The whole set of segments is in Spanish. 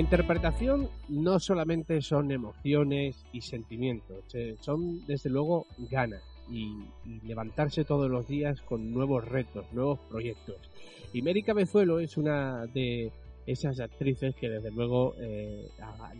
Interpretación no solamente son emociones y sentimientos, eh, son desde luego ganas y, levantarse todos los días con nuevos retos, nuevos proyectos. Y Mary Cabezuelo es una de esas actrices que desde luego eh,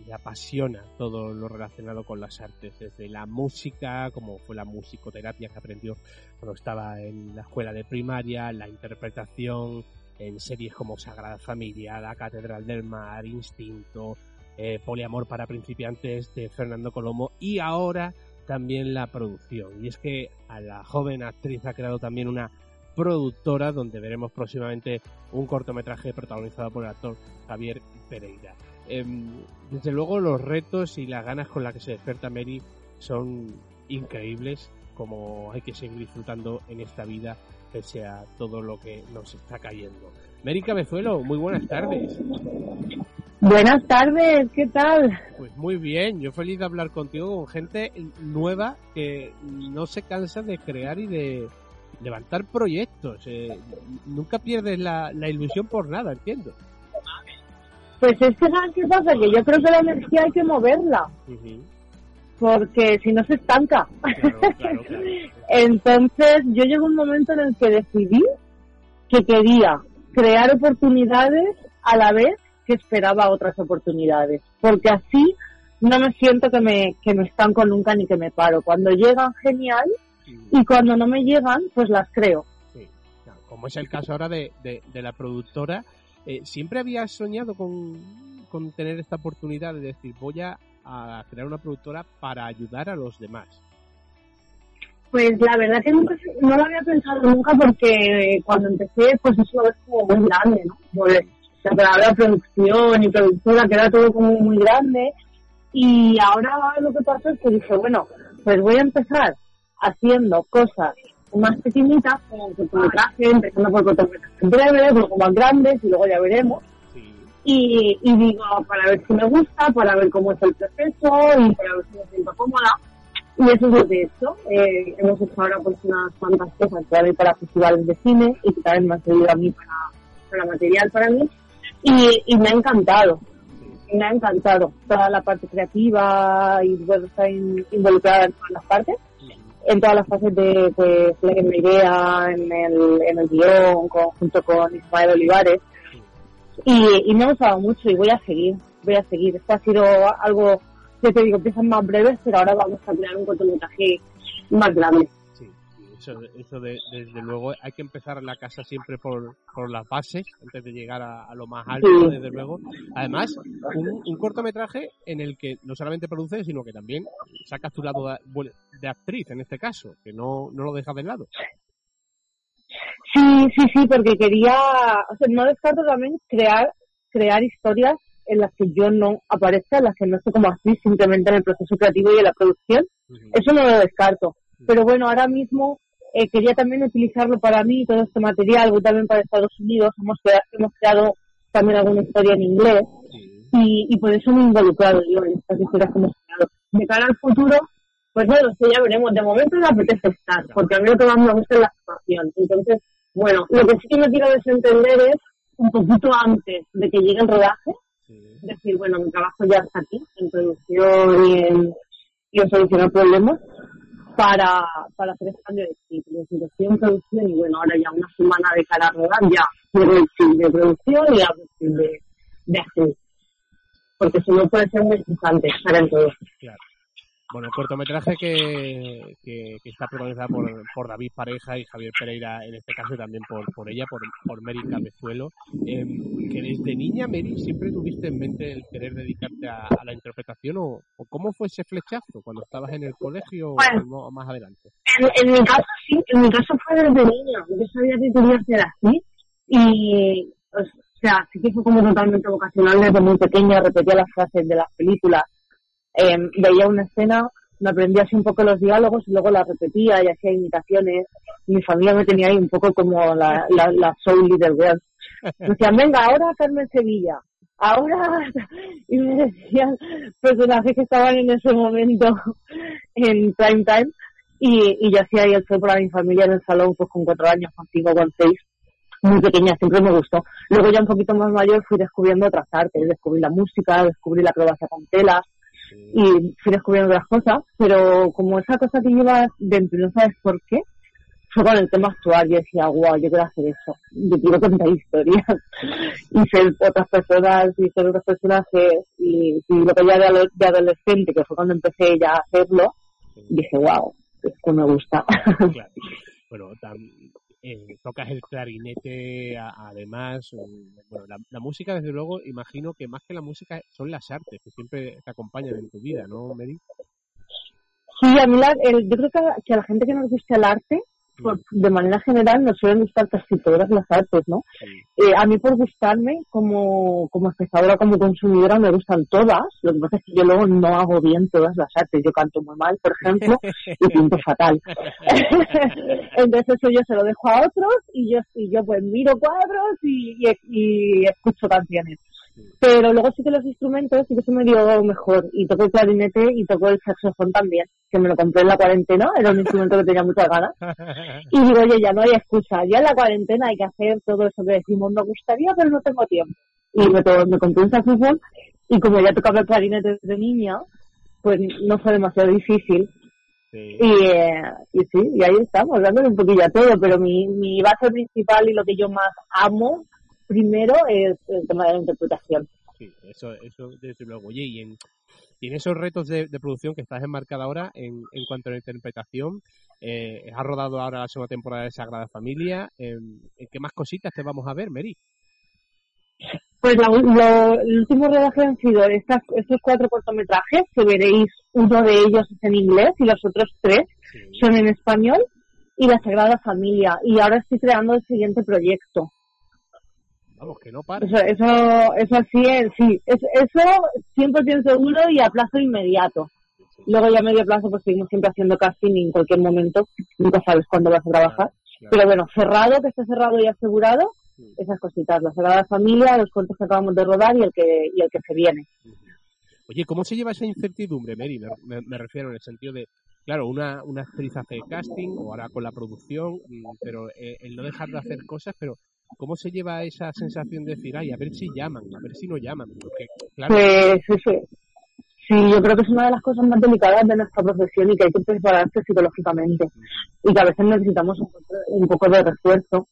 le apasiona todo lo relacionado con las artes, desde la música, como fue la musicoterapia que aprendió cuando estaba en la escuela de primaria, la interpretación en series como Sagrada Familia, La Catedral del Mar, Instinto, eh, Poliamor para principiantes de Fernando Colomo y ahora también la producción. Y es que a la joven actriz ha creado también una productora donde veremos próximamente un cortometraje protagonizado por el actor Javier Pereira. Em, desde luego los retos y las ganas con las que se despierta Mary son increíbles, como hay que seguir disfrutando en esta vida pese a todo lo que nos está cayendo. Mary Cabezuelo, muy buenas tardes. Buenas tardes, ¿qué tal? Pues muy bien, yo feliz de hablar contigo con gente nueva que no se cansa de crear y de, levantar proyectos. Eh, nunca pierdes la, ilusión por nada, entiendo. Pues es que, ¿sabes qué pasa? Que yo creo que la energía hay que moverla. Porque si no se estanca. Entonces, yo llegó un momento en el que decidí que quería crear oportunidades a la vez que esperaba otras oportunidades. Porque así no me siento que me, que me estanco nunca ni que me paro. Cuando llegan, genial y cuando no me llegan, pues las creo. Sí, como es el caso ahora de, de, la productora, eh, ¿siempre habías soñado con, con, tener esta oportunidad de decir voy a, crear una productora para ayudar a los demás? Pues la verdad que nunca, no lo había pensado nunca porque cuando empecé, pues eso es como muy grande, ¿no? Por la palabra producción y productora, que era todo como muy grande. Y ahora lo que pasa es que dije, bueno, pues voy a empezar haciendo cosas más pequeñitas, como cortometraje, empezando por cortometrajes breves, luego más grandes y luego ya veremos. Y, y, digo, para ver si me gusta, para ver cómo es el proceso y para ver si me siento cómoda. Y eso es lo que he hecho. Eh, hemos hecho ahora pues unas cuantas cosas también para festivales de cine y que también me ha servido a mí para, para material para mí. Y, y me ha encantado. Me ha encantado toda la parte creativa y bueno, estar involucrada en todas las partes en todas las fases de pues la idea, en el, en el guion, junto con Ismael Olivares. Y, me ha gustado mucho y voy a seguir, voy a seguir. Esto ha sido algo, que te digo, empiezan más breves, pero ahora vamos a crear un cortometraje más grande eso, de, desde luego hay que empezar la casa siempre por, por las bases antes de llegar a, lo más alto, desde luego. Además, un, cortometraje en el que no solamente produce, sino que también sacas tu lado de, actriz en este caso, que no, no lo dejas de lado. Sí, sí, sí, porque quería, o sea, no descarto también crear, crear historias en las que yo no aparezca, en las que no estoy como así, simplemente en el proceso creativo y en la producción. Eso no lo descarto. Pero bueno, ahora mismo eh, quería también utilizarlo para mí, todo este material, voy también para Estados Unidos, hemos creado, hemos creado también alguna historia en inglés y, y por eso me he involucrado yo en estas historias que hemos creado. De cara al futuro, pues bueno, sí, ya veremos. De momento me apetece estar, porque a mí lo que más me gusta es la situación. Entonces, bueno, lo que sí que me quiero desentender es un poquito antes de que llegue el rodaje, decir, bueno, mi trabajo ya está aquí, en producción y en, y en solucionar problemas, para, para hacer este cambio de chip, de dirección, producción y bueno, ahora ya una semana de cara a rodar ya quiero el chip de producción y el chip de, de Porque si no puede ser muy estresante estar en todo. Claro. Bueno, el cortometraje que, que, está protagonizado por, por, David Pareja y Javier Pereira, en este caso también por, por ella, por, por Mary Cabezuelo, eh, que desde niña, Mary, siempre tuviste en mente el querer dedicarte a, la interpretación o, cómo fue ese flechazo cuando estabas en el colegio o más adelante. En, mi caso sí, en mi caso fue desde niña, yo sabía que quería ser así y, o sea, sí que fue como totalmente vocacional desde muy pequeña, repetía las frases de las películas eh, veía una escena, me aprendía así un poco los diálogos y luego la repetía y hacía imitaciones. Mi familia me tenía ahí un poco como la, la, soul little girl. Decían, venga, ahora Carmen Sevilla, ahora... Y me decían personajes que estaban en ese momento en prime time. Y, y hacía ahí el show para mi familia en el salón, pues con cuatro años, con cinco, con seis. muy pequeña siempre me gustó. Luego ya un poquito más mayor fui descubriendo otras artes, descubrí la música, descubrí la acrobacia con telas y fui descubriendo otras cosas, pero como esa cosa que llevas dentro y no sabes por qué, fue con el tema actual. Yo decía, wow, yo quiero hacer eso. Yo quiero contar historias y ser otras personas y ser otros personajes. Y, y lo que ya de, de, adolescente, que fue cuando empecé ya a hacerlo, dije, wow, esto me gusta. Claro. Bueno, eh, tocas el clarinete, además. bueno, la, música, desde luego, imagino que más que la música son las artes que siempre te acompañan en tu vida, ¿no, Mary? Sí, a mí la, el, yo creo que a, que a la gente que nos gusta el arte, de manera general nos suelen gustar casi todas las artes, ¿no? Eh, a mí por gustarme, como, como espectadora, como consumidora, me gustan todas. Lo que pasa es que yo luego no hago bien todas las artes. Yo canto muy mal, por ejemplo, y pinto fatal. Entonces eso yo se lo dejo a otros y yo, y yo pues miro cuadros y, y escucho canciones. Pero luego sí que los instrumentos sí que se me dio mejor. Y toco el clarinete y toco el saxofón también, que me lo compré en la cuarentena, era un instrumento que tenía muchas ganas. Y digo, oye, ya no hay excusa, ya en la cuarentena hay que hacer todo eso que decimos, me gustaría, pero no tengo tiempo. Y me, me compré un saxofón y como ya tocaba el clarinete desde niña, pues no fue demasiado difícil. Sí. Y, eh, y sí, y ahí estamos, dándole un poquillo a todo, pero mi, mi base principal y lo que yo más amo primero es el tema de la interpretación. Sí, eso, eso desde luego. Oye, y en, en esos retos de, producción que estás enmarcada ahora, en, en cuanto a la interpretación, eh, has rodado ahora la segunda temporada de Sagrada Familia. ¿En qué más cositas te vamos a ver, Mary? Pues lo, el último rodaje han sido estas, estos cuatro cortometrajes, que veréis, uno de ellos es en inglés y los otros tres son en español, y la Sagrada Familia. Y ahora estoy creando el siguiente proyecto. Vamos, que no para. Eso, eso, eso sí es, sí. Es, eso 100% seguro y a plazo inmediato. Luego ya a medio plazo pues seguimos siempre haciendo casting y en cualquier momento nunca sabes cuándo vas a trabajar. Pero bueno, cerrado, que esté cerrado y asegurado, esas cositas, la Sagrada Familia, los cuentos que acabamos de rodar y el que, y el que se viene. Oye, ¿cómo se lleva esa incertidumbre, Mary? Me, me, refiero en el sentido de, claro, una, una actriz hace casting o ahora con la producción, mm, pero eh, el no dejar de hacer cosas, pero ¿Cómo se lleva esa sensación de decir, ay, a ver si llaman, a ver si no llaman? Porque, claro... Pues sí, sí, yo creo que es una de las cosas más delicadas de nuestra profesión y que hay que prepararse psicológicamente. Y que a veces necesitamos un, poco de refuerzo,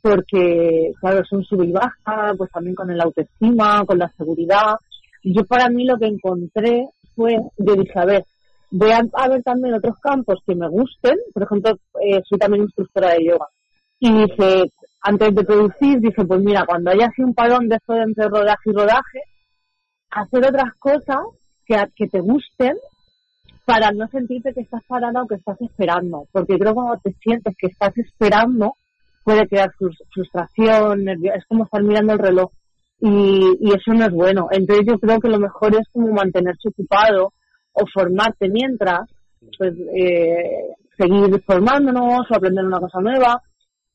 porque, claro, es un sub y baja, pues también con el autoestima, con la seguridad. Yo para mí lo que encontré fue, yo dije, a ver, voy a, ver también otros campos que me gusten. Por ejemplo, eh, soy también instructora de yoga. Y dije, antes de producir, dice, pues mira, cuando haya así un parón de esto entre rodaje y rodaje, hacer otras cosas que, que te gusten para no sentirte que estás parada o que estás esperando. Porque creo que cuando te sientes que estás esperando, puede crear frustración, es como estar mirando el reloj. Y, y eso no es bueno. Entonces yo creo que lo mejor es como mantenerse ocupado o formarte mientras, pues eh, seguir formándonos o aprender una cosa nueva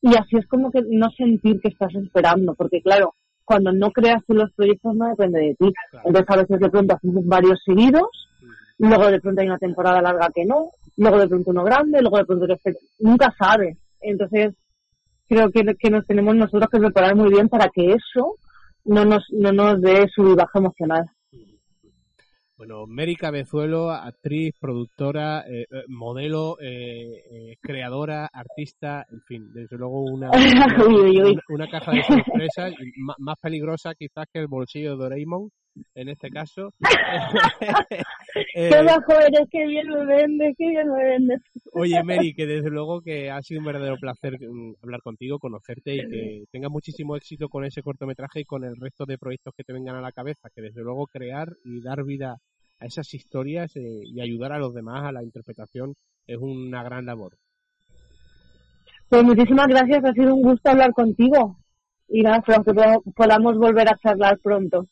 y así es como que no sentir que estás esperando, porque claro, cuando no creas tú los proyectos no depende de ti. Entonces a veces de pronto haces varios seguidos, luego de pronto hay una temporada larga que no, luego de pronto uno grande, luego de pronto nunca sabes. Entonces creo que, que nos tenemos nosotros que preparar muy bien para que eso no nos, no nos dé su baja emocional. Bueno, Mary Cabezuelo, actriz, productora, eh, eh modelo, eh, eh, creadora, artista, en fin, desde luego una, una, una caja de sorpresas más peligrosa quizás que el bolsillo de Doraemon en este caso. eh, Qué bajo eres, qué bien me vendes, qué bien me vendes. Oye, Mary, que desde luego que ha sido un verdadero placer mm, hablar contigo, conocerte y que tengas muchísimo éxito con ese cortometraje y con el resto de proyectos que te vengan a la cabeza, que desde luego crear y dar vida a esas historias eh, y ayudar a los demás a la interpretación es una gran labor. Pues muchísimas gracias, ha sido un gusto hablar contigo y nada, podamos volver a charlar pronto.